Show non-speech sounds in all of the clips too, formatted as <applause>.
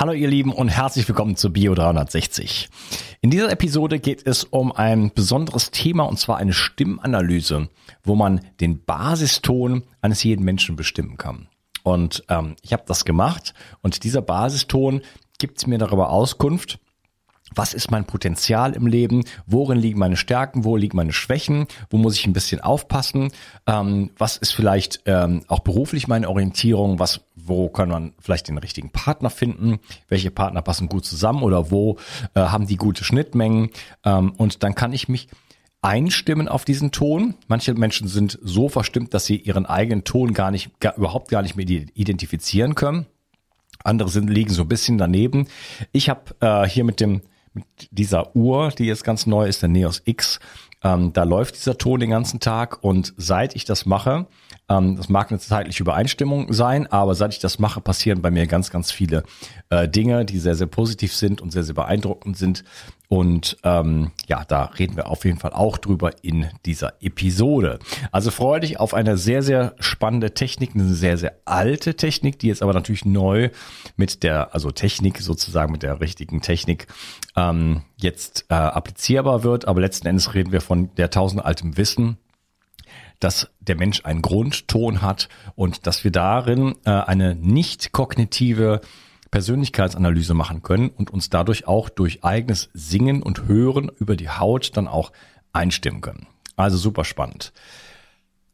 Hallo ihr Lieben und herzlich willkommen zu Bio 360. In dieser Episode geht es um ein besonderes Thema und zwar eine Stimmanalyse, wo man den Basiston eines jeden Menschen bestimmen kann. Und ähm, ich habe das gemacht und dieser Basiston gibt mir darüber Auskunft, was ist mein Potenzial im Leben, worin liegen meine Stärken, wo liegen meine Schwächen, wo muss ich ein bisschen aufpassen, ähm, was ist vielleicht ähm, auch beruflich meine Orientierung, was, wo kann man vielleicht den richtigen Partner finden, welche Partner passen gut zusammen oder wo äh, haben die gute Schnittmengen? Ähm, und dann kann ich mich einstimmen auf diesen Ton. Manche Menschen sind so verstimmt, dass sie ihren eigenen Ton gar nicht, gar, überhaupt gar nicht mehr identifizieren können. Andere sind, liegen so ein bisschen daneben. Ich habe äh, hier mit dem mit dieser Uhr, die jetzt ganz neu ist, der Neos X, ähm, da läuft dieser Ton den ganzen Tag und seit ich das mache, ähm, das mag eine zeitliche Übereinstimmung sein, aber seit ich das mache, passieren bei mir ganz, ganz viele äh, Dinge, die sehr, sehr positiv sind und sehr, sehr beeindruckend sind. Und ähm, ja, da reden wir auf jeden Fall auch drüber in dieser Episode. Also freue dich auf eine sehr, sehr spannende Technik, eine sehr, sehr alte Technik, die jetzt aber natürlich neu mit der, also Technik sozusagen mit der richtigen Technik ähm, jetzt äh, applizierbar wird. Aber letzten Endes reden wir von der tausendaltem Wissen dass der Mensch einen Grundton hat und dass wir darin äh, eine nicht kognitive Persönlichkeitsanalyse machen können und uns dadurch auch durch eigenes Singen und Hören über die Haut dann auch einstimmen können. Also super spannend.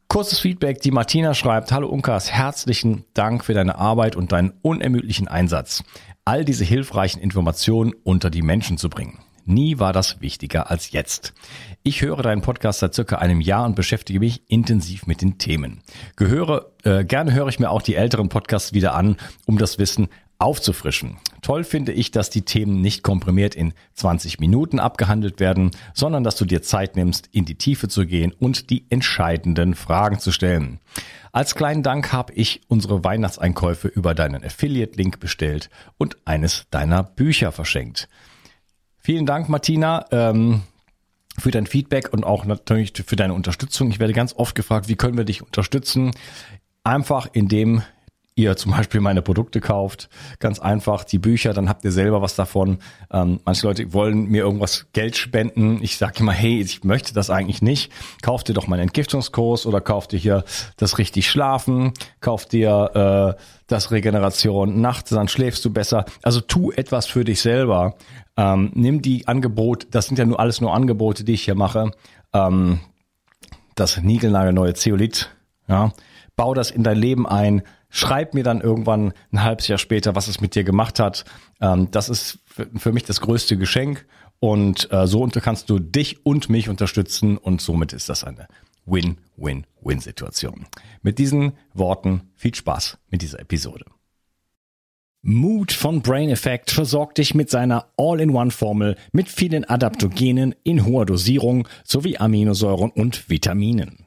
Kurzes Feedback. Die Martina schreibt, Hallo Unkas, herzlichen Dank für deine Arbeit und deinen unermüdlichen Einsatz, all diese hilfreichen Informationen unter die Menschen zu bringen. Nie war das wichtiger als jetzt. Ich höre deinen Podcast seit circa einem Jahr und beschäftige mich intensiv mit den Themen. Gehöre, äh, gerne höre ich mir auch die älteren Podcasts wieder an, um das Wissen aufzufrischen. Toll finde ich, dass die Themen nicht komprimiert in 20 Minuten abgehandelt werden, sondern dass du dir Zeit nimmst, in die Tiefe zu gehen und die entscheidenden Fragen zu stellen. Als kleinen Dank habe ich unsere Weihnachtseinkäufe über deinen Affiliate-Link bestellt und eines deiner Bücher verschenkt. Vielen Dank, Martina. Ähm, für dein Feedback und auch natürlich für deine Unterstützung. Ich werde ganz oft gefragt, wie können wir dich unterstützen? Einfach indem ihr zum Beispiel meine Produkte kauft, ganz einfach die Bücher, dann habt ihr selber was davon. Ähm, manche Leute wollen mir irgendwas Geld spenden. Ich sage immer, hey, ich möchte das eigentlich nicht. Kauft dir doch meinen Entgiftungskurs oder kauft dir hier das richtig Schlafen, kauft dir äh, das Regeneration nachts, dann schläfst du besser. Also tu etwas für dich selber. Ähm, nimm die Angebote, das sind ja nur alles nur Angebote, die ich hier mache. Ähm, das niegelnagelneue Zeolit, ja, bau das in dein Leben ein schreib mir dann irgendwann ein halbes Jahr später, was es mit dir gemacht hat. Ähm, das ist für mich das größte Geschenk und äh, so kannst du dich und mich unterstützen und somit ist das eine Win-Win-Win-Situation. Mit diesen Worten viel Spaß mit dieser Episode. Mood von Brain Effect versorgt dich mit seiner All-in-One-Formel mit vielen Adaptogenen in hoher Dosierung sowie Aminosäuren und Vitaminen.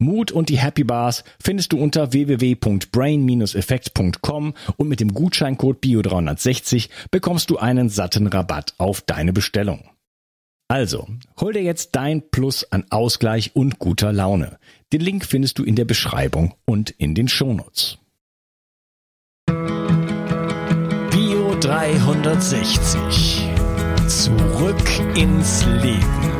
Mut und die Happy Bars findest du unter www.brain-effekt.com und mit dem Gutscheincode BIO360 bekommst du einen satten Rabatt auf deine Bestellung. Also, hol dir jetzt dein Plus an Ausgleich und guter Laune. Den Link findest du in der Beschreibung und in den Shownotes. Bio 360. Zurück ins Leben.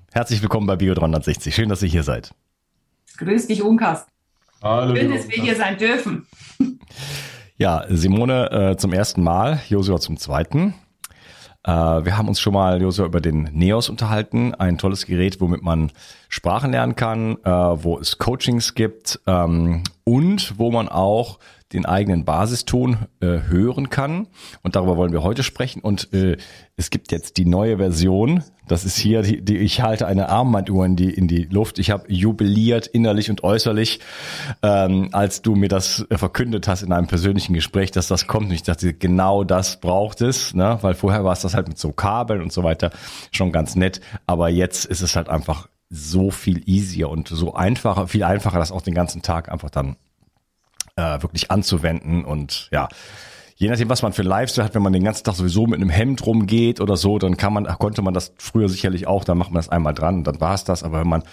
Herzlich willkommen bei Bio 360. Schön, dass ihr hier seid. Grüß dich, Unkas. Hallo. Schön, dass wir hier sein dürfen. Ja, Simone äh, zum ersten Mal, Josua zum zweiten. Äh, wir haben uns schon mal, Josua, über den Neos unterhalten. Ein tolles Gerät, womit man Sprachen lernen kann, äh, wo es Coachings gibt ähm, und wo man auch den eigenen Basiston äh, hören kann. Und darüber wollen wir heute sprechen. Und äh, es gibt jetzt die neue Version. Das ist hier, die, die ich halte eine Armbanduhr in die, in die Luft. Ich habe jubiliert innerlich und äußerlich, ähm, als du mir das äh, verkündet hast in einem persönlichen Gespräch, dass das kommt. Und ich dachte, genau das braucht es, ne? weil vorher war es das halt mit so Kabeln und so weiter schon ganz nett. Aber jetzt ist es halt einfach so viel easier und so einfacher, viel einfacher, das auch den ganzen Tag einfach dann äh, wirklich anzuwenden und ja, je nachdem, was man für Lifestyle hat, wenn man den ganzen Tag sowieso mit einem Hemd rumgeht oder so, dann kann man, konnte man das früher sicherlich auch, dann macht man das einmal dran und dann war es das. Aber wenn man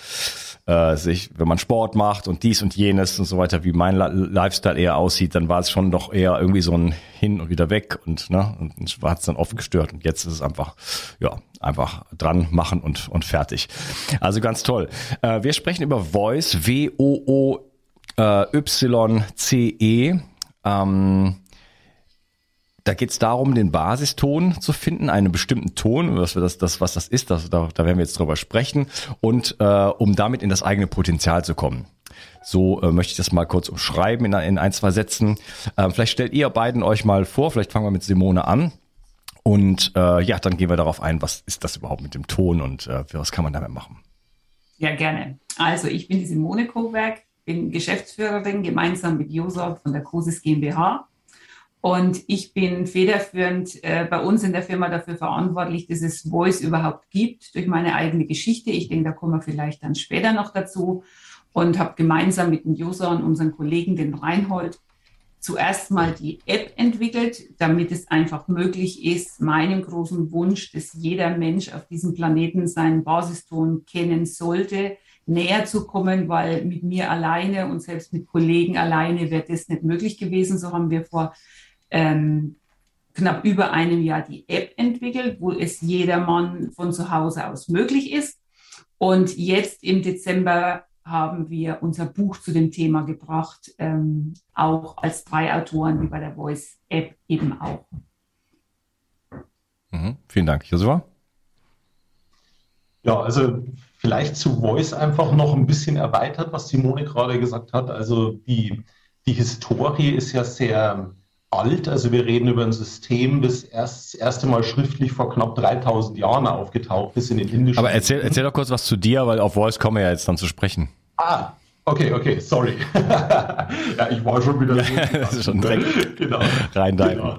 äh, sich, wenn man Sport macht und dies und jenes und so weiter, wie mein Lifestyle eher aussieht, dann war es schon doch eher irgendwie so ein hin und wieder weg und ne, und hat es dann oft gestört. Und jetzt ist es einfach, ja, einfach dran machen und und fertig. Also ganz toll. Äh, wir sprechen über Voice, W-O-O äh, YCE. Ähm, da geht es darum, den Basiston zu finden, einen bestimmten Ton, was, das, das, was das ist, das, da, da werden wir jetzt drüber sprechen, und äh, um damit in das eigene Potenzial zu kommen. So äh, möchte ich das mal kurz umschreiben in, in ein, zwei Sätzen. Äh, vielleicht stellt ihr beiden euch mal vor, vielleicht fangen wir mit Simone an. Und äh, ja, dann gehen wir darauf ein, was ist das überhaupt mit dem Ton und äh, was kann man damit machen? Ja, gerne. Also ich bin die Simone Koberg, bin Geschäftsführerin gemeinsam mit Josef von der Cosis GmbH. Und ich bin federführend äh, bei uns in der Firma dafür verantwortlich, dass es Voice überhaupt gibt, durch meine eigene Geschichte. Ich denke, da kommen wir vielleicht dann später noch dazu. Und habe gemeinsam mit dem Josa und unseren Kollegen, den Reinhold, zuerst mal die App entwickelt, damit es einfach möglich ist, meinem großen Wunsch, dass jeder Mensch auf diesem Planeten seinen Basiston kennen sollte, näher zu kommen, weil mit mir alleine und selbst mit Kollegen alleine wäre das nicht möglich gewesen. So haben wir vor ähm, knapp über einem Jahr die App entwickelt, wo es jedermann von zu Hause aus möglich ist. Und jetzt im Dezember haben wir unser Buch zu dem Thema gebracht, ähm, auch als drei Autoren, wie bei der Voice App eben auch. Mhm, vielen Dank. Joshua? Ja, also vielleicht zu Voice einfach noch ein bisschen erweitert, was Simone gerade gesagt hat. Also die, die Historie ist ja sehr alt. Also wir reden über ein System, das erst, das erste Mal schriftlich vor knapp 3000 Jahren aufgetaucht ist in den indischen. Aber erzähl, erzähl doch kurz was zu dir, weil auf Voice kommen wir ja jetzt dann zu sprechen. Ah, Okay, okay, sorry. <laughs> ja, ich war schon wieder. Ja, <laughs> das ist schon direkt <laughs> genau. rein dein. Genau.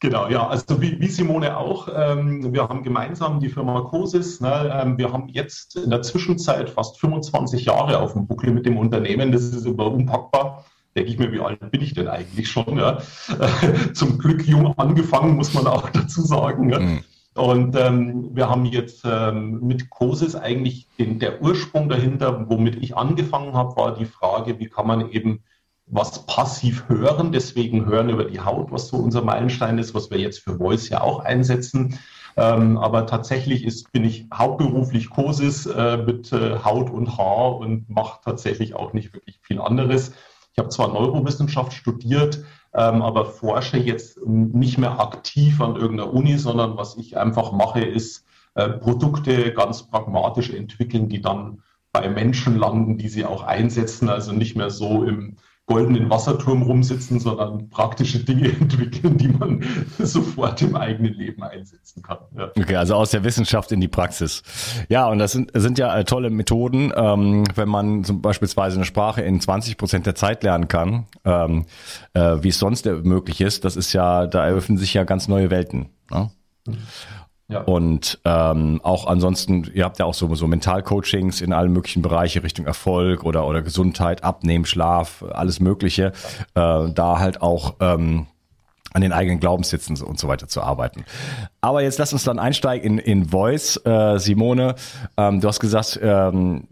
Genau, ja, also wie, wie Simone auch, ähm, wir haben gemeinsam die Firma Cosis, ne, ähm, wir haben jetzt in der Zwischenzeit fast 25 Jahre auf dem Buckel mit dem Unternehmen, das ist immer unpackbar. Denke ich mir, wie alt bin ich denn eigentlich schon? Ja? <laughs> Zum Glück jung angefangen, muss man auch <laughs> dazu sagen. Ja? Mhm. Und ähm, wir haben jetzt ähm, mit Cosis eigentlich den, der Ursprung dahinter, womit ich angefangen habe, war die Frage, wie kann man eben was passiv hören, deswegen hören über die Haut, was so unser Meilenstein ist, was wir jetzt für Voice ja auch einsetzen. Ähm, aber tatsächlich ist, bin ich hauptberuflich Kursis äh, mit äh, Haut und Haar und mache tatsächlich auch nicht wirklich viel anderes. Ich habe zwar Neurowissenschaft studiert, ähm, aber forsche jetzt nicht mehr aktiv an irgendeiner Uni, sondern was ich einfach mache, ist äh, Produkte ganz pragmatisch entwickeln, die dann bei Menschen landen, die sie auch einsetzen, also nicht mehr so im goldenen Wasserturm rumsitzen, sondern praktische Dinge <laughs> entwickeln, die man <laughs> sofort im eigenen Leben einsetzen kann. Ja. Okay, also aus der Wissenschaft in die Praxis. Ja, und das sind, sind ja äh, tolle Methoden, ähm, wenn man zum beispielsweise eine Sprache in 20 Prozent der Zeit lernen kann, ähm, äh, wie es sonst möglich ist. Das ist ja, da eröffnen sich ja ganz neue Welten. Ne? Ja. Und ähm, auch ansonsten, ihr habt ja auch so, so Mentalcoachings in allen möglichen Bereichen Richtung Erfolg oder, oder Gesundheit, Abnehmen, Schlaf, alles Mögliche. Äh, da halt auch ähm, an den eigenen Glaubenssätzen und so weiter zu arbeiten. Aber jetzt lass uns dann einsteigen in, in Voice. Äh, Simone, ähm, du hast gesagt, ähm,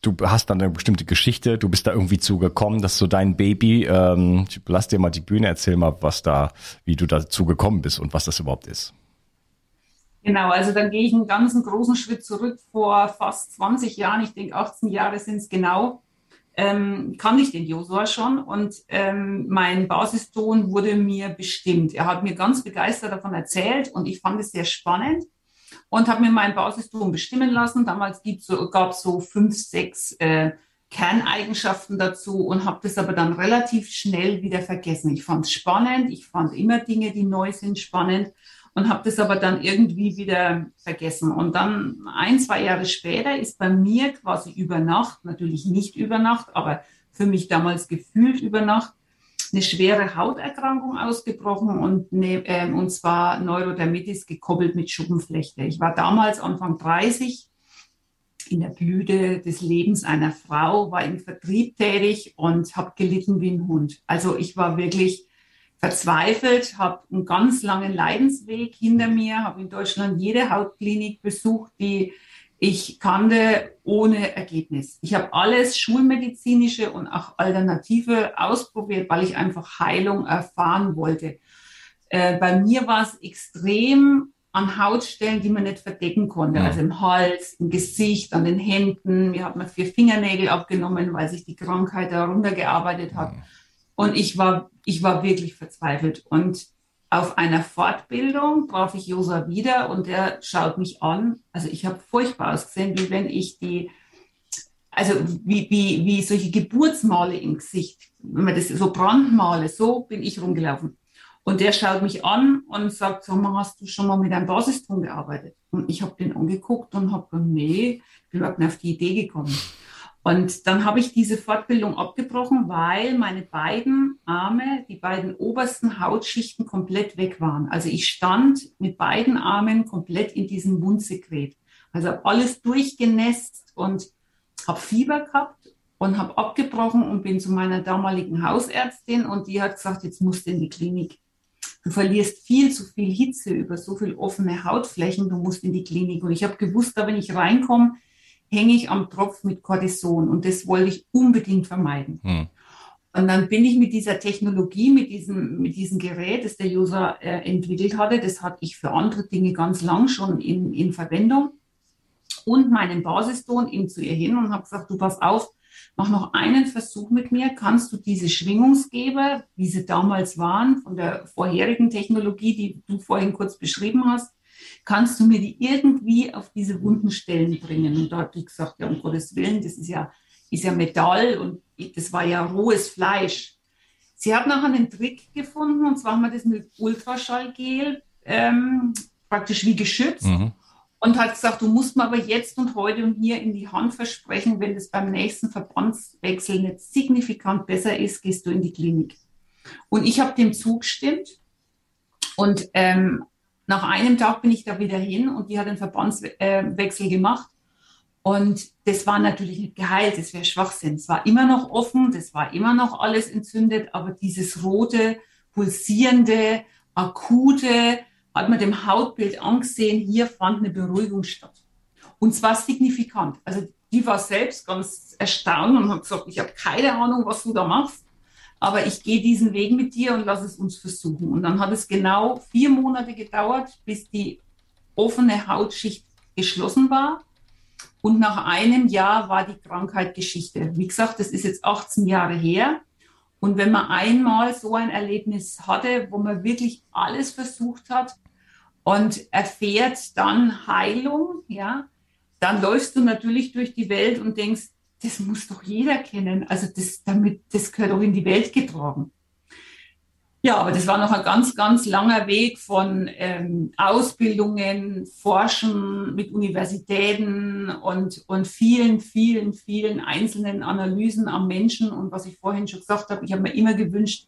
du hast dann eine bestimmte Geschichte, du bist da irgendwie zugekommen, dass so dein Baby, ähm, lass dir mal die Bühne, erzähl mal, was da, wie du dazu gekommen bist und was das überhaupt ist. Genau, also dann gehe ich einen ganzen großen Schritt zurück vor fast 20 Jahren, ich denke 18 Jahre sind es genau ähm, kannte ich den Josua schon und ähm, mein Basiston wurde mir bestimmt. Er hat mir ganz begeistert davon erzählt und ich fand es sehr spannend und habe mir meinen Basiston bestimmen lassen. Damals so, gab es so fünf, sechs äh, Kerneigenschaften dazu und habe das aber dann relativ schnell wieder vergessen. Ich fand es spannend, ich fand immer Dinge, die neu sind, spannend und habe das aber dann irgendwie wieder vergessen. Und dann ein, zwei Jahre später ist bei mir quasi über Nacht, natürlich nicht über Nacht, aber für mich damals gefühlt über Nacht, eine schwere Hauterkrankung ausgebrochen und, ne, äh, und zwar Neurodermitis gekoppelt mit Schuppenflechte. Ich war damals Anfang 30 in der Blüte des Lebens einer Frau, war im Vertrieb tätig und habe gelitten wie ein Hund. Also ich war wirklich verzweifelt, habe einen ganz langen Leidensweg hinter mir, habe in Deutschland jede Hautklinik besucht, die ich kannte, ohne Ergebnis. Ich habe alles schulmedizinische und auch alternative ausprobiert, weil ich einfach Heilung erfahren wollte. Äh, bei mir war es extrem an Hautstellen, die man nicht verdecken konnte, ja. also im Hals, im Gesicht, an den Händen. Mir hat man vier Fingernägel abgenommen, weil sich die Krankheit heruntergearbeitet hat. Ja. Und ich war, ich war wirklich verzweifelt. Und auf einer Fortbildung traf ich Josa wieder und der schaut mich an. Also ich habe furchtbar ausgesehen, wie wenn ich die, also wie, wie, wie solche Geburtsmale im Gesicht, wenn man das so Brandmale, so bin ich rumgelaufen. Und der schaut mich an und sagt, sag mal, hast du schon mal mit einem Basiston gearbeitet? Und ich habe den angeguckt und habe gesagt, nee, bin überhaupt nicht auf die Idee gekommen. Und dann habe ich diese Fortbildung abgebrochen, weil meine beiden Arme, die beiden obersten Hautschichten komplett weg waren. Also ich stand mit beiden Armen komplett in diesem Wundsekret. Also habe alles durchgenässt und habe Fieber gehabt und habe abgebrochen und bin zu meiner damaligen Hausärztin und die hat gesagt, jetzt musst du in die Klinik. Du verlierst viel zu viel Hitze über so viel offene Hautflächen, du musst in die Klinik. Und ich habe gewusst, da wenn ich reinkomme, hänge ich am Tropf mit Cortison und das wollte ich unbedingt vermeiden. Hm. Und dann bin ich mit dieser Technologie, mit diesem, mit diesem Gerät, das der User äh, entwickelt hatte, das hatte ich für andere Dinge ganz lang schon in, in Verwendung und meinen Basiston ihm zu ihr hin und habe gesagt, du pass auf, mach noch einen Versuch mit mir. Kannst du diese Schwingungsgeber, wie sie damals waren, von der vorherigen Technologie, die du vorhin kurz beschrieben hast, kannst du mir die irgendwie auf diese wunden Stellen bringen? Und da hat die gesagt, ja, um Gottes Willen, das ist ja, ist ja Metall und das war ja rohes Fleisch. Sie hat nachher einen Trick gefunden, und zwar haben wir das mit Ultraschallgel ähm, praktisch wie geschützt. Mhm. Und hat gesagt, du musst mir aber jetzt und heute und hier in die Hand versprechen, wenn das beim nächsten Verbandswechsel nicht signifikant besser ist, gehst du in die Klinik. Und ich habe dem zugestimmt. Und ähm, nach einem Tag bin ich da wieder hin und die hat einen Verbandswechsel gemacht. Und das war natürlich nicht geheilt, das wäre Schwachsinn. Es war immer noch offen, das war immer noch alles entzündet, aber dieses rote, pulsierende, akute, hat man dem Hautbild angesehen, hier fand eine Beruhigung statt. Und zwar signifikant. Also die war selbst ganz erstaunt und hat gesagt, ich habe keine Ahnung, was du da machst aber ich gehe diesen Weg mit dir und lass es uns versuchen. Und dann hat es genau vier Monate gedauert, bis die offene Hautschicht geschlossen war. Und nach einem Jahr war die Krankheit Geschichte. Wie gesagt, das ist jetzt 18 Jahre her. Und wenn man einmal so ein Erlebnis hatte, wo man wirklich alles versucht hat und erfährt dann Heilung, ja, dann läufst du natürlich durch die Welt und denkst, das muss doch jeder kennen. Also das, damit, das gehört auch in die Welt getragen. Ja, aber das war noch ein ganz, ganz langer Weg von ähm, Ausbildungen, Forschen mit Universitäten und, und vielen, vielen, vielen einzelnen Analysen am Menschen. Und was ich vorhin schon gesagt habe, ich habe mir immer gewünscht,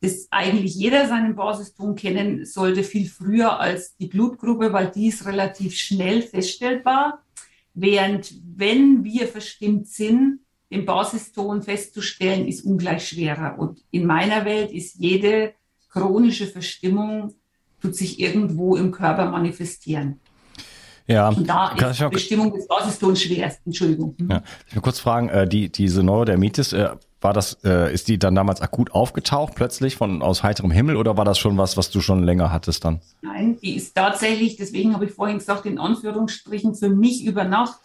dass eigentlich jeder seinen Basiston kennen sollte, viel früher als die Blutgruppe, weil die ist relativ schnell feststellbar. Während wenn wir verstimmt sind, den Basiston festzustellen, ist ungleich schwerer. Und in meiner Welt ist jede chronische Verstimmung tut sich irgendwo im Körper manifestieren. Ja, und da ist die Bestimmung des Basistons schwerst. Entschuldigung. Ja. Ich will kurz fragen, äh, die, diese Neurodermitis, äh, war das, äh, ist die dann damals akut aufgetaucht, plötzlich von aus heiterem Himmel, oder war das schon was, was du schon länger hattest dann? Nein, die ist tatsächlich, deswegen habe ich vorhin gesagt, in Anführungsstrichen für mich über Nacht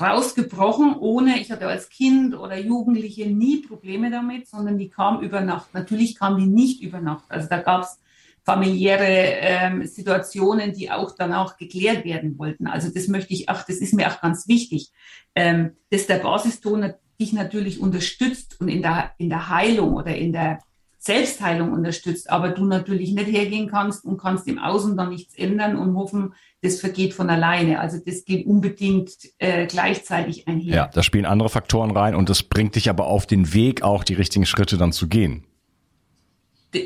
rausgebrochen, ohne, ich hatte als Kind oder Jugendliche nie Probleme damit, sondern die kam über Nacht. Natürlich kam die nicht über Nacht. Also da gab es familiäre ähm, Situationen, die auch danach geklärt werden wollten. Also das möchte ich auch, das ist mir auch ganz wichtig, ähm, dass der Basiston dich natürlich unterstützt und in der, in der Heilung oder in der Selbstheilung unterstützt, aber du natürlich nicht hergehen kannst und kannst im Außen dann nichts ändern und hoffen, das vergeht von alleine. Also das geht unbedingt äh, gleichzeitig einher. Ja, da spielen andere Faktoren rein und das bringt dich aber auf den Weg, auch die richtigen Schritte dann zu gehen.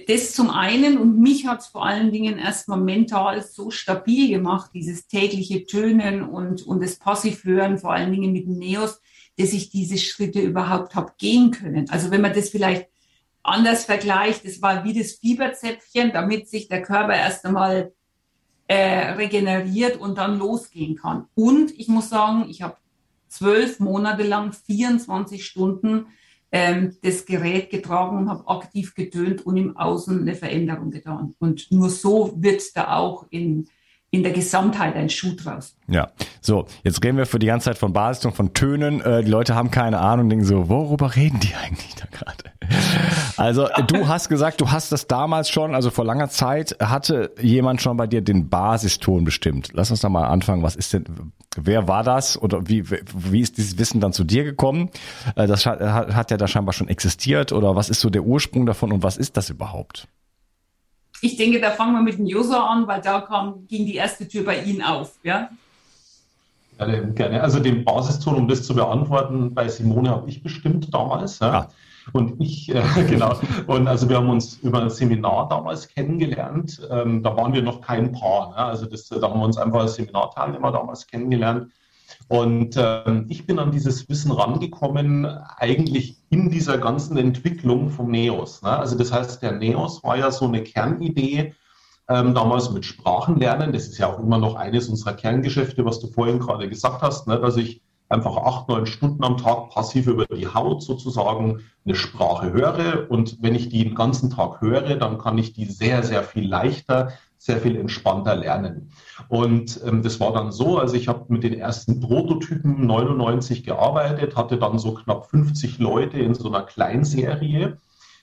Das zum einen und mich hat es vor allen Dingen erstmal mental so stabil gemacht, dieses tägliche Tönen und, und das Passivhören, vor allen Dingen mit dem Neos, dass ich diese Schritte überhaupt habe gehen können. Also wenn man das vielleicht anders vergleicht, das war wie das Fieberzäpfchen, damit sich der Körper erst einmal äh, regeneriert und dann losgehen kann. Und ich muss sagen, ich habe zwölf Monate lang 24 Stunden ähm, das Gerät getragen und habe aktiv getönt und im Außen eine Veränderung getan. Und nur so wird da auch in in der Gesamtheit ein Schuh draus. Ja, so, jetzt reden wir für die ganze Zeit von Basiston, von Tönen. Äh, die Leute haben keine Ahnung, denken so, worüber reden die eigentlich da gerade? Also <laughs> du hast gesagt, du hast das damals schon, also vor langer Zeit hatte jemand schon bei dir den Basiston bestimmt. Lass uns da mal anfangen. Was ist denn, wer war das oder wie, wie ist dieses Wissen dann zu dir gekommen? Äh, das hat, hat ja da scheinbar schon existiert oder was ist so der Ursprung davon und was ist das überhaupt? Ich denke, da fangen wir mit dem User an, weil da kam, ging die erste Tür bei Ihnen auf. Ja? Gerne, gerne. Also den Basiston, um das zu beantworten, bei Simone habe ich bestimmt damals. Ja. Ah. Und ich, äh, <laughs> genau. Und also wir haben uns über ein Seminar damals kennengelernt. Ähm, da waren wir noch kein Paar. Ne? Also das, da haben wir uns einfach als Seminarteilnehmer damals kennengelernt. Und äh, ich bin an dieses Wissen rangekommen, eigentlich in dieser ganzen Entwicklung vom NEOS. Ne? Also das heißt, der NEOS war ja so eine Kernidee, ähm, damals mit Sprachenlernen. Das ist ja auch immer noch eines unserer Kerngeschäfte, was du vorhin gerade gesagt hast, ne? dass ich einfach acht, neun Stunden am Tag passiv über die Haut sozusagen eine Sprache höre. Und wenn ich die den ganzen Tag höre, dann kann ich die sehr, sehr viel leichter sehr viel entspannter lernen. Und ähm, das war dann so, also ich habe mit den ersten Prototypen 99 gearbeitet, hatte dann so knapp 50 Leute in so einer Kleinserie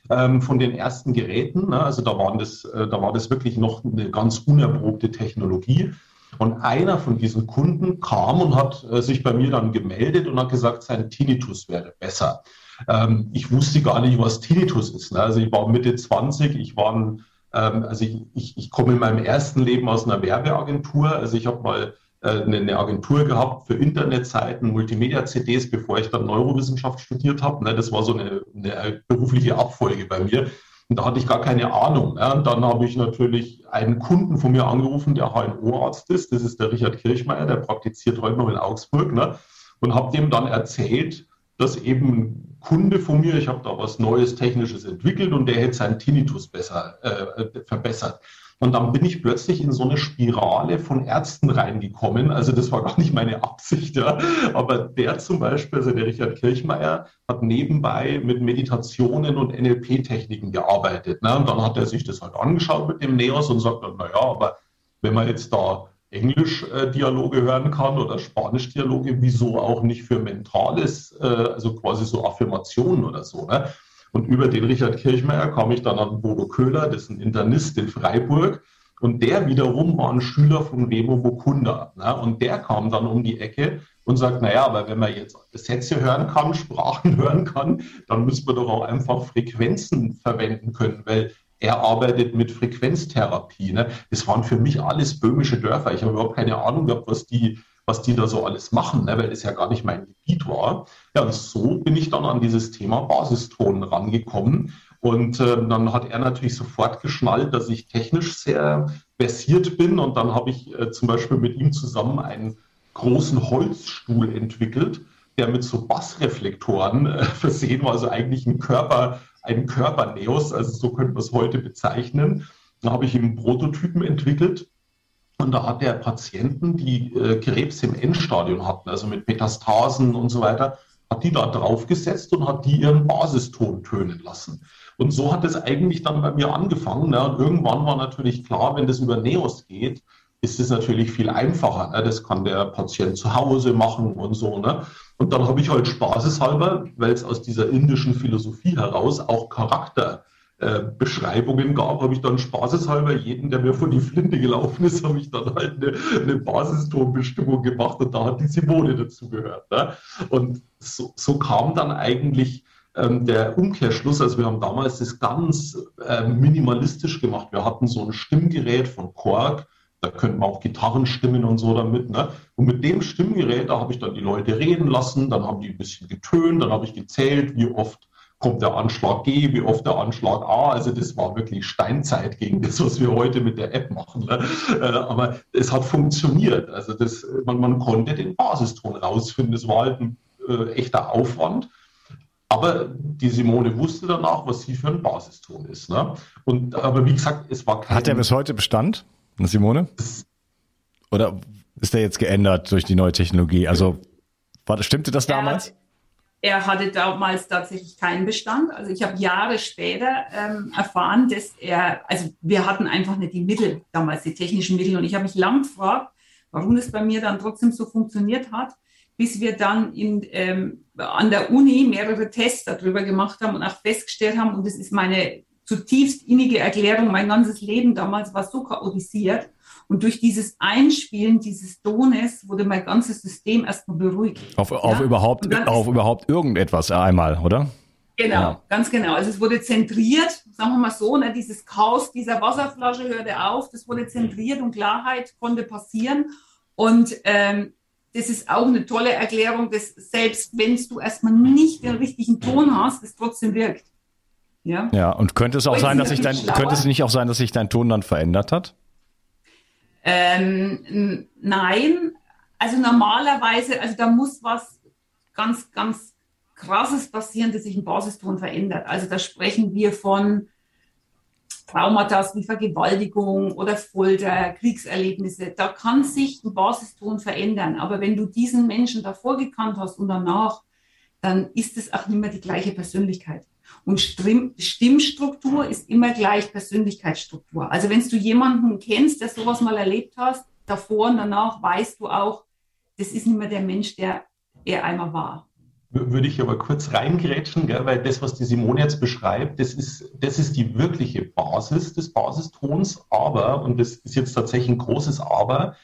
ähm, von den ersten Geräten. Ne? Also da, waren das, äh, da war das wirklich noch eine ganz unerprobte Technologie. Und einer von diesen Kunden kam und hat äh, sich bei mir dann gemeldet und hat gesagt, sein Tinnitus wäre besser. Ähm, ich wusste gar nicht, was Tinnitus ist. Ne? Also ich war Mitte 20, ich war ein also ich, ich, ich komme in meinem ersten Leben aus einer Werbeagentur. Also ich habe mal äh, eine Agentur gehabt für Internetseiten, Multimedia-CDs, bevor ich dann Neurowissenschaft studiert habe. Ne? Das war so eine, eine berufliche Abfolge bei mir. Und da hatte ich gar keine Ahnung. Ne? Und dann habe ich natürlich einen Kunden von mir angerufen, der HNO-Arzt ist. Das ist der Richard Kirchmeier, der praktiziert heute noch in Augsburg. Ne? Und habe dem dann erzählt, dass eben Kunde von mir, ich habe da was Neues, Technisches entwickelt und der hätte seinen Tinnitus besser äh, verbessert. Und dann bin ich plötzlich in so eine Spirale von Ärzten reingekommen. Also das war <laughs> gar nicht meine Absicht, ja. Aber der zum Beispiel, also der Richard Kirchmeier, hat nebenbei mit Meditationen und NLP-Techniken gearbeitet. Ne? Und dann hat er sich das halt angeschaut mit dem Neos und sagt dann, naja, aber wenn man jetzt da Englisch-Dialoge hören kann oder Spanisch-Dialoge, wieso auch nicht für Mentales, äh, also quasi so Affirmationen oder so. Ne? Und über den Richard Kirchmeier kam ich dann an Bodo Köhler, ein Internist in Freiburg. Und der wiederum war ein Schüler von Remo Bokunda. Ne? Und der kam dann um die Ecke und sagt, naja, aber wenn man jetzt Sätze hören kann, Sprachen <laughs> hören kann, dann müssen wir doch auch einfach Frequenzen verwenden können, weil er arbeitet mit Frequenztherapie. Ne? Das waren für mich alles böhmische Dörfer. Ich habe überhaupt keine Ahnung gehabt, was die, was die da so alles machen, ne? weil das ja gar nicht mein Gebiet war. Ja, und so bin ich dann an dieses Thema Basiston rangekommen. Und äh, dann hat er natürlich sofort geschnallt, dass ich technisch sehr versiert bin. Und dann habe ich äh, zum Beispiel mit ihm zusammen einen großen Holzstuhl entwickelt, der mit so Bassreflektoren äh, <laughs> versehen war, also eigentlich ein Körper, ein Körperneos, also so könnte man es heute bezeichnen. Da habe ich einen Prototypen entwickelt und da hat der Patienten, die äh, Krebs im Endstadium hatten, also mit Metastasen und so weiter, hat die da draufgesetzt und hat die ihren Basiston tönen lassen. Und so hat es eigentlich dann bei mir angefangen. Ne? Und irgendwann war natürlich klar, wenn das über Neos geht, ist es natürlich viel einfacher. Ne? Das kann der Patient zu Hause machen und so. Ne? Und dann habe ich halt spaßeshalber, weil es aus dieser indischen Philosophie heraus auch Charakter äh, gab, habe ich dann spaßeshalber jeden, der mir vor die Flinte gelaufen ist, habe ich dann halt eine, eine Basistonbestimmung gemacht und da hat die Simone dazu gehört. Ne? Und so, so kam dann eigentlich ähm, der Umkehrschluss, also wir haben damals das ganz äh, minimalistisch gemacht. Wir hatten so ein Stimmgerät von Korg, da könnte man auch Gitarren stimmen und so damit. Ne? Und mit dem Stimmgerät, da habe ich dann die Leute reden lassen, dann haben die ein bisschen getönt, dann habe ich gezählt, wie oft kommt der Anschlag G, wie oft der Anschlag A. Also das war wirklich Steinzeit gegen das, was wir heute mit der App machen. Ne? Äh, aber es hat funktioniert. Also das, man, man konnte den Basiston rausfinden. Das war halt ein äh, echter Aufwand. Aber die Simone wusste danach, was sie für ein Basiston ist. Ne? Und, aber wie gesagt, es war kein... Hat er bis heute Bestand, Simone? Oder ist der jetzt geändert durch die neue Technologie? Also war, stimmte das damals? Er hatte damals tatsächlich keinen Bestand. Also ich habe Jahre später ähm, erfahren, dass er, also wir hatten einfach nicht die Mittel damals, die technischen Mittel. Und ich habe mich lang gefragt, warum das bei mir dann trotzdem so funktioniert hat bis wir dann in, ähm, an der Uni mehrere Tests darüber gemacht haben und auch festgestellt haben, und das ist meine zutiefst innige Erklärung, mein ganzes Leben damals war so chaotisiert. Und durch dieses Einspielen dieses Tones wurde mein ganzes System erstmal beruhigt. Auf, ja? auf, überhaupt, auf überhaupt irgendetwas einmal, oder? Genau, ja. ganz genau. Also es wurde zentriert, sagen wir mal so, ne, dieses Chaos dieser Wasserflasche hörte auf, das wurde zentriert und Klarheit konnte passieren. Und ähm, das ist auch eine tolle Erklärung, dass selbst wenn du erstmal nicht den richtigen Ton hast, es trotzdem wirkt. Ja, ja und könnte es auch sein, dass sich dein, könnte es nicht auch sein, dass sich dein Ton dann verändert hat? Ähm, nein, also normalerweise, also da muss was ganz, ganz krasses passieren, dass sich ein Basiston verändert. Also da sprechen wir von Traumata wie Vergewaltigung oder Folter, Kriegserlebnisse, da kann sich ein Basiston verändern. Aber wenn du diesen Menschen davor gekannt hast und danach, dann ist es auch nicht mehr die gleiche Persönlichkeit. Und Stimmstruktur ist immer gleich Persönlichkeitsstruktur. Also wenn du jemanden kennst, der sowas mal erlebt hast, davor und danach weißt du auch, das ist nicht mehr der Mensch, der er einmal war würde ich aber kurz reingrätschen, gell, weil das, was die Simone jetzt beschreibt, das ist, das ist die wirkliche Basis des Basistons. Aber, und das ist jetzt tatsächlich ein großes Aber,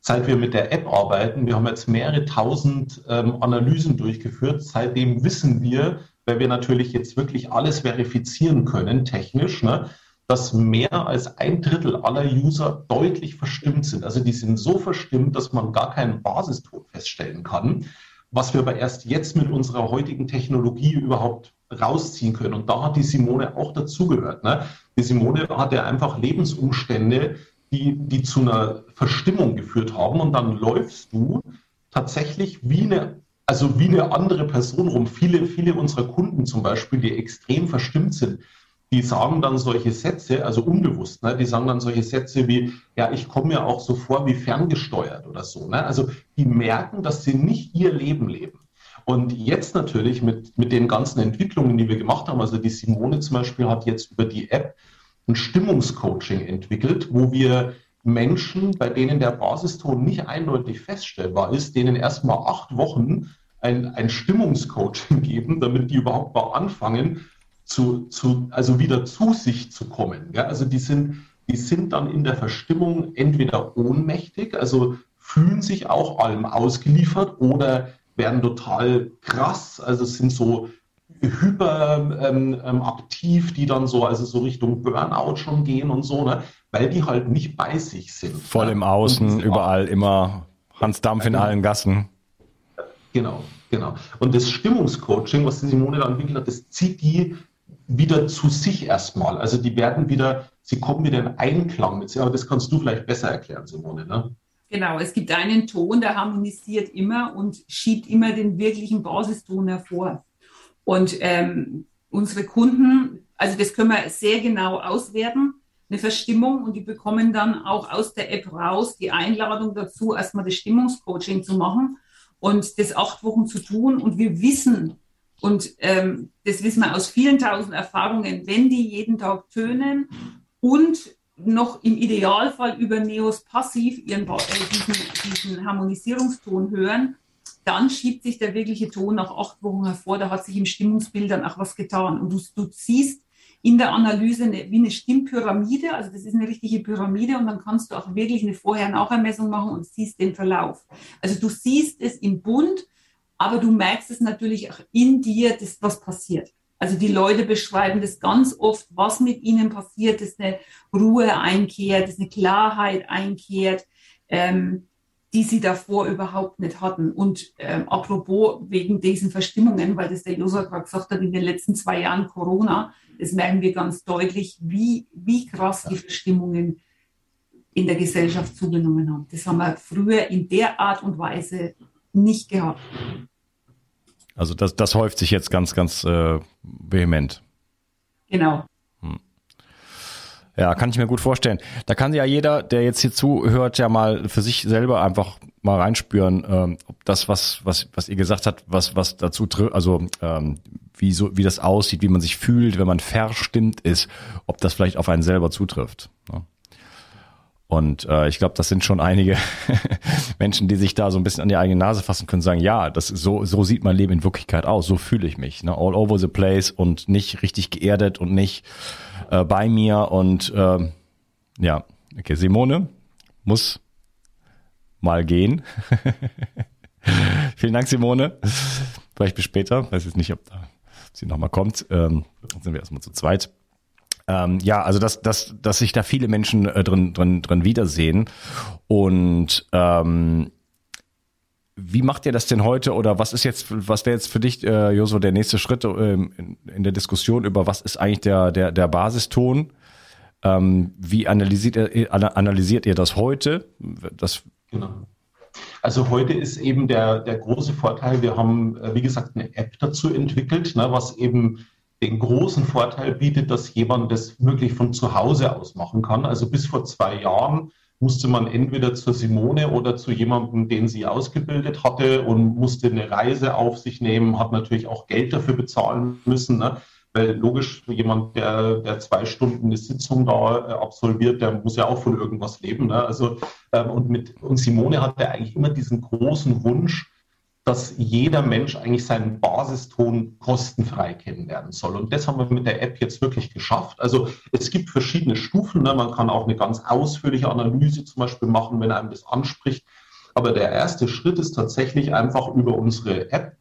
seit wir mit der App arbeiten, wir haben jetzt mehrere tausend ähm, Analysen durchgeführt, seitdem wissen wir, weil wir natürlich jetzt wirklich alles verifizieren können, technisch, ne, dass mehr als ein Drittel aller User deutlich verstimmt sind. Also die sind so verstimmt, dass man gar keinen Basiston feststellen kann was wir aber erst jetzt mit unserer heutigen Technologie überhaupt rausziehen können. Und da hat die Simone auch dazugehört. Ne? Die Simone hatte einfach Lebensumstände, die, die zu einer Verstimmung geführt haben. Und dann läufst du tatsächlich wie eine, also wie eine andere Person rum. Viele, viele unserer Kunden zum Beispiel, die extrem verstimmt sind, die sagen dann solche Sätze, also unbewusst, ne, die sagen dann solche Sätze wie, ja, ich komme mir auch so vor wie ferngesteuert oder so. Ne? Also die merken, dass sie nicht ihr Leben leben. Und jetzt natürlich mit, mit den ganzen Entwicklungen, die wir gemacht haben, also die Simone zum Beispiel hat jetzt über die App ein Stimmungscoaching entwickelt, wo wir Menschen, bei denen der Basiston nicht eindeutig feststellbar ist, denen erstmal acht Wochen ein, ein Stimmungscoaching <laughs> geben, damit die überhaupt mal anfangen, zu, zu, also wieder zu sich zu kommen. Ja? Also die sind, die sind dann in der Verstimmung entweder ohnmächtig, also fühlen sich auch allem ausgeliefert oder werden total krass, also sind so hyperaktiv, ähm, ähm, die dann so, also so Richtung Burnout schon gehen und so, ne? Weil die halt nicht bei sich sind. Voll im Außen, überall immer Hans Dampf in allen Gassen. Genau, genau. Und das Stimmungscoaching, was die Simone da entwickelt hat, das zieht die wieder zu sich erstmal. Also die werden wieder, sie kommen wieder in Einklang mit sich. Aber das kannst du vielleicht besser erklären, Simone. Ne? Genau, es gibt einen Ton, der harmonisiert immer und schiebt immer den wirklichen Basiston hervor. Und ähm, unsere Kunden, also das können wir sehr genau auswerten, eine Verstimmung und die bekommen dann auch aus der App raus die Einladung dazu, erstmal das Stimmungscoaching zu machen und das acht Wochen zu tun. Und wir wissen, und ähm, das wissen wir aus vielen tausend Erfahrungen, wenn die jeden Tag tönen und noch im Idealfall über Neos passiv ihren, äh, diesen, diesen Harmonisierungston hören, dann schiebt sich der wirkliche Ton nach acht Wochen hervor. Da hat sich im Stimmungsbild dann auch was getan. Und du, du siehst in der Analyse eine, wie eine Stimmpyramide, also das ist eine richtige Pyramide und dann kannst du auch wirklich eine Vorher-Nachher-Messung machen und siehst den Verlauf. Also du siehst es im Bund, aber du merkst es natürlich auch in dir, dass was passiert. Also die Leute beschreiben das ganz oft, was mit ihnen passiert, dass eine Ruhe einkehrt, dass eine Klarheit einkehrt, ähm, die sie davor überhaupt nicht hatten. Und ähm, apropos wegen diesen Verstimmungen, weil das der Josa gerade gesagt hat, in den letzten zwei Jahren Corona, das merken wir ganz deutlich, wie, wie krass die Verstimmungen in der Gesellschaft zugenommen haben. Das haben wir früher in der Art und Weise nicht gehabt. Also das, das häuft sich jetzt ganz, ganz äh, vehement. Genau. Ja, kann ich mir gut vorstellen. Da kann ja jeder, der jetzt hier zuhört, ja mal für sich selber einfach mal reinspüren, ähm, ob das, was, was, was ihr gesagt habt, was, was dazu, also ähm, wie so, wie das aussieht, wie man sich fühlt, wenn man verstimmt ist, ob das vielleicht auf einen selber zutrifft. Ne? Und äh, ich glaube, das sind schon einige <laughs> Menschen, die sich da so ein bisschen an die eigene Nase fassen können, sagen, ja, das so so sieht mein Leben in Wirklichkeit aus, so fühle ich mich, ne? all over the place und nicht richtig geerdet und nicht äh, bei mir und äh, ja, okay, Simone muss mal gehen. <laughs> Vielen Dank, Simone. Vielleicht bis später. Weiß jetzt nicht, ob da sie nochmal kommt. Ähm, dann sind wir erstmal zu zweit. Ähm, ja, also dass, dass, dass sich da viele Menschen äh, drin, drin, drin wiedersehen. Und ähm, wie macht ihr das denn heute oder was ist jetzt, was wäre jetzt für dich, äh, Joso, der nächste Schritt ähm, in, der Diskussion über was ist eigentlich der, der, der Basiston? Ähm, wie analysiert ihr, analysiert ihr das heute? Das genau. Also heute ist eben der, der große Vorteil, wir haben, äh, wie gesagt, eine App dazu entwickelt, ne, was eben den großen Vorteil bietet, dass jemand das wirklich von zu Hause aus machen kann. Also bis vor zwei Jahren musste man entweder zur Simone oder zu jemandem, den sie ausgebildet hatte und musste eine Reise auf sich nehmen, hat natürlich auch Geld dafür bezahlen müssen. Ne? Weil logisch, jemand, der, der zwei Stunden eine Sitzung da äh, absolviert, der muss ja auch von irgendwas leben. Ne? Also, ähm, und mit und Simone hatte eigentlich immer diesen großen Wunsch, dass jeder Mensch eigentlich seinen Basiston kostenfrei kennenlernen soll. Und das haben wir mit der App jetzt wirklich geschafft. Also es gibt verschiedene Stufen. Ne? Man kann auch eine ganz ausführliche Analyse zum Beispiel machen, wenn einem das anspricht. Aber der erste Schritt ist tatsächlich einfach über unsere App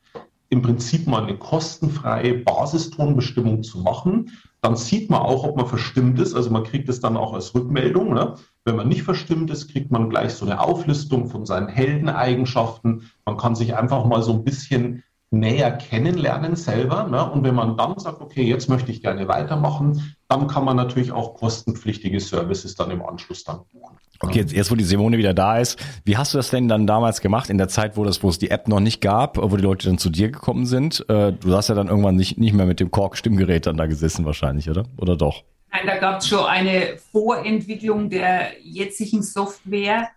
im Prinzip mal eine kostenfreie Basistonbestimmung zu machen. Dann sieht man auch, ob man verstimmt ist. Also man kriegt es dann auch als Rückmeldung. Ne? Wenn man nicht verstimmt ist, kriegt man gleich so eine Auflistung von seinen Heldeneigenschaften. Man kann sich einfach mal so ein bisschen näher kennenlernen selber. Ne? Und wenn man dann sagt, okay, jetzt möchte ich gerne weitermachen, dann kann man natürlich auch kostenpflichtige Services dann im Anschluss dann buchen. Okay, jetzt, jetzt wo die Simone wieder da ist, wie hast du das denn dann damals gemacht in der Zeit, wo das, wo es die App noch nicht gab, wo die Leute dann zu dir gekommen sind? Äh, du hast ja dann irgendwann nicht, nicht mehr mit dem Kork-Stimmgerät dann da gesessen wahrscheinlich, oder? Oder doch? Nein, da gab es schon eine Vorentwicklung der jetzigen Software.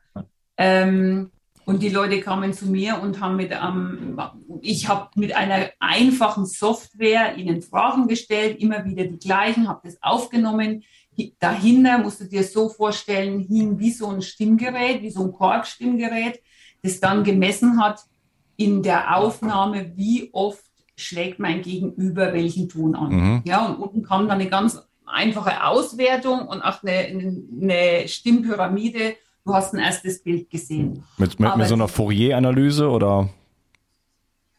Ähm, und die Leute kamen zu mir und haben mit, ähm, ich habe mit einer einfachen Software ihnen Fragen gestellt, immer wieder die gleichen, habe das aufgenommen. Dahinter musst du dir so vorstellen, hing wie so ein Stimmgerät, wie so ein Kork-Stimmgerät, das dann gemessen hat in der Aufnahme, wie oft schlägt mein Gegenüber welchen Ton an. Mhm. Ja, und unten kam dann eine ganz einfache Auswertung und auch eine, eine Stimmpyramide. Du hast ein erstes Bild gesehen. Mit, mit, mit so einer Fourier-Analyse oder?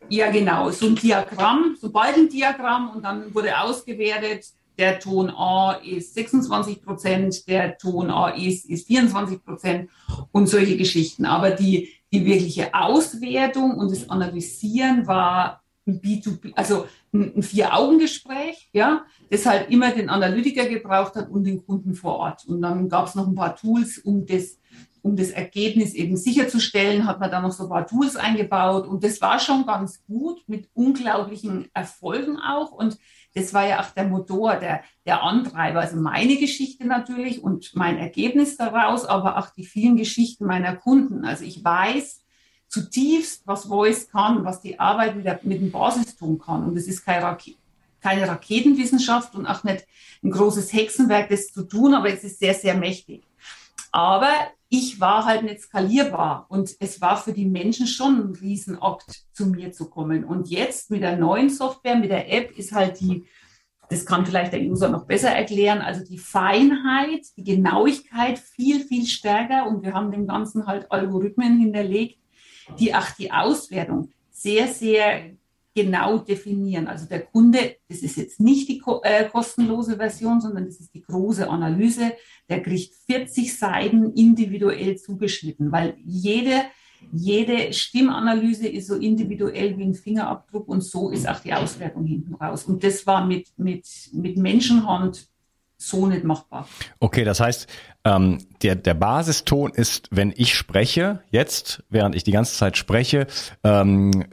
Ja, genau. So ein Diagramm, so bald ein Diagramm und dann wurde ausgewertet, der Ton A ist 26 Prozent, der Ton A ist, ist 24 Prozent und solche Geschichten. Aber die, die wirkliche Auswertung und das Analysieren war ein B2B, also ein, ein Vier-Augen-Gespräch, ja, das halt immer den Analytiker gebraucht hat und den Kunden vor Ort. Und dann gab es noch ein paar Tools, um das, um das Ergebnis eben sicherzustellen, hat man da noch so ein paar Tools eingebaut. Und das war schon ganz gut, mit unglaublichen Erfolgen auch. Und das war ja auch der Motor, der, der Antreiber. Also meine Geschichte natürlich und mein Ergebnis daraus, aber auch die vielen Geschichten meiner Kunden. Also ich weiß, zutiefst, was Voice kann, was die Arbeit mit, der, mit dem Basis tun kann. Und es ist keine, keine Raketenwissenschaft und auch nicht ein großes Hexenwerk, das zu tun, aber es ist sehr, sehr mächtig. Aber ich war halt nicht skalierbar und es war für die Menschen schon ein Riesenakt, zu mir zu kommen. Und jetzt mit der neuen Software, mit der App ist halt die, das kann vielleicht der User noch besser erklären, also die Feinheit, die Genauigkeit viel, viel stärker und wir haben dem Ganzen halt Algorithmen hinterlegt, die auch die Auswertung sehr, sehr genau definieren. Also der Kunde, das ist jetzt nicht die äh, kostenlose Version, sondern das ist die große Analyse, der kriegt 40 Seiten individuell zugeschnitten, weil jede, jede Stimmanalyse ist so individuell wie ein Fingerabdruck und so ist auch die Auswertung hinten raus. Und das war mit, mit, mit Menschenhand so nicht machbar. Okay, das heißt, ähm, der, der Basiston ist, wenn ich spreche, jetzt, während ich die ganze Zeit spreche, ähm,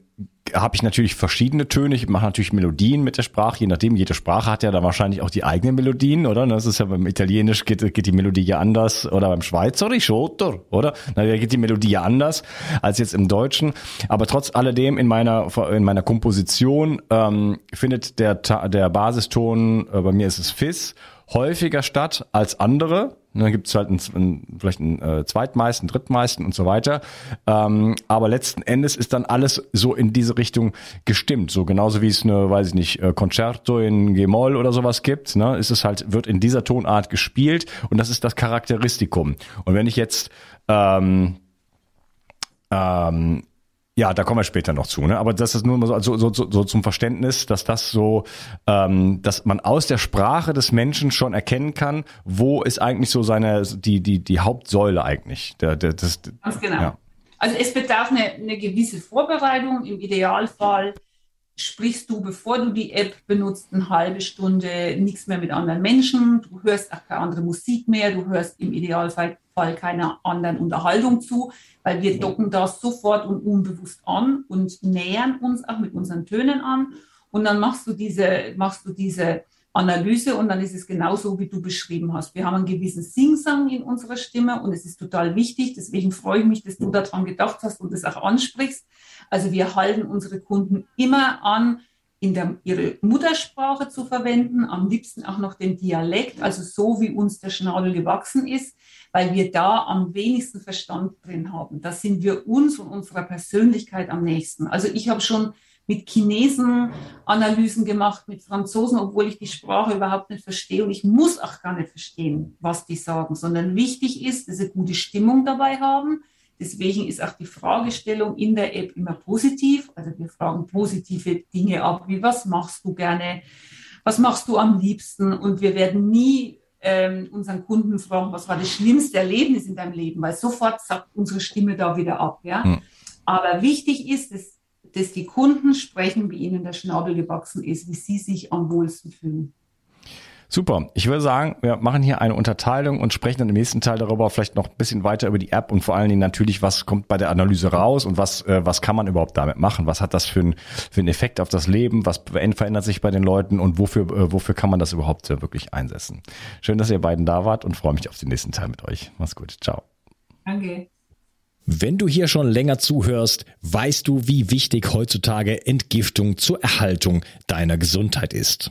habe ich natürlich verschiedene Töne. Ich mache natürlich Melodien mit der Sprache, je nachdem. Jede Sprache hat ja dann wahrscheinlich auch die eigenen Melodien, oder? Das ist ja beim Italienisch geht, geht die Melodie ja anders oder beim Schweizerisch, oder? Oder? Na, da geht die Melodie ja anders als jetzt im Deutschen. Aber trotz alledem in meiner in meiner Komposition ähm, findet der der Basiston äh, bei mir ist es Fis häufiger statt als andere. Dann gibt es halt einen, einen, vielleicht einen äh, zweitmeisten, drittmeisten und so weiter. Ähm, aber letzten Endes ist dann alles so in diese Richtung gestimmt. So genauso wie es eine, weiß ich nicht, äh, Concerto in G-Moll oder sowas gibt, ne, ist es halt, wird in dieser Tonart gespielt und das ist das Charakteristikum. Und wenn ich jetzt ähm, ähm, ja, da kommen wir später noch zu. Ne? Aber das ist nur mal so, so, so, so zum Verständnis, dass das so, ähm, dass man aus der Sprache des Menschen schon erkennen kann, wo ist eigentlich so seine die die die Hauptsäule eigentlich. Der, der, das, Ganz genau. Ja. Also es bedarf eine, eine gewisse Vorbereitung. Im Idealfall sprichst du, bevor du die App benutzt, eine halbe Stunde nichts mehr mit anderen Menschen. Du hörst auch keine andere Musik mehr. Du hörst im Idealfall keiner anderen Unterhaltung zu weil wir docken das sofort und unbewusst an und nähern uns auch mit unseren Tönen an. Und dann machst du diese, machst du diese Analyse und dann ist es genauso, wie du beschrieben hast. Wir haben einen gewissen Singsang in unserer Stimme und es ist total wichtig. Deswegen freue ich mich, dass du daran gedacht hast und das auch ansprichst. Also wir halten unsere Kunden immer an, in der, ihre Muttersprache zu verwenden, am liebsten auch noch den Dialekt, also so wie uns der Schnabel gewachsen ist, weil wir da am wenigsten Verstand drin haben. Da sind wir uns und unserer Persönlichkeit am nächsten. Also ich habe schon mit Chinesen Analysen gemacht, mit Franzosen, obwohl ich die Sprache überhaupt nicht verstehe und ich muss auch gar nicht verstehen, was die sagen, sondern wichtig ist, dass sie gute Stimmung dabei haben. Deswegen ist auch die Fragestellung in der App immer positiv. Also wir fragen positive Dinge ab, wie was machst du gerne, was machst du am liebsten und wir werden nie ähm, unseren Kunden fragen, was war das schlimmste Erlebnis in deinem Leben, weil sofort sagt unsere Stimme da wieder ab. Ja? Hm. Aber wichtig ist, dass, dass die Kunden sprechen, wie ihnen der Schnabel gewachsen ist, wie sie sich am wohlsten fühlen. Super. Ich würde sagen, wir machen hier eine Unterteilung und sprechen dann im nächsten Teil darüber vielleicht noch ein bisschen weiter über die App und vor allen Dingen natürlich, was kommt bei der Analyse raus und was, äh, was kann man überhaupt damit machen? Was hat das für, ein, für einen Effekt auf das Leben? Was verändert sich bei den Leuten und wofür, äh, wofür kann man das überhaupt äh, wirklich einsetzen? Schön, dass ihr beiden da wart und freue mich auf den nächsten Teil mit euch. Mach's gut. Ciao. Danke. Wenn du hier schon länger zuhörst, weißt du, wie wichtig heutzutage Entgiftung zur Erhaltung deiner Gesundheit ist.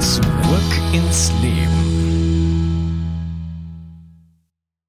Zurück ins Leben.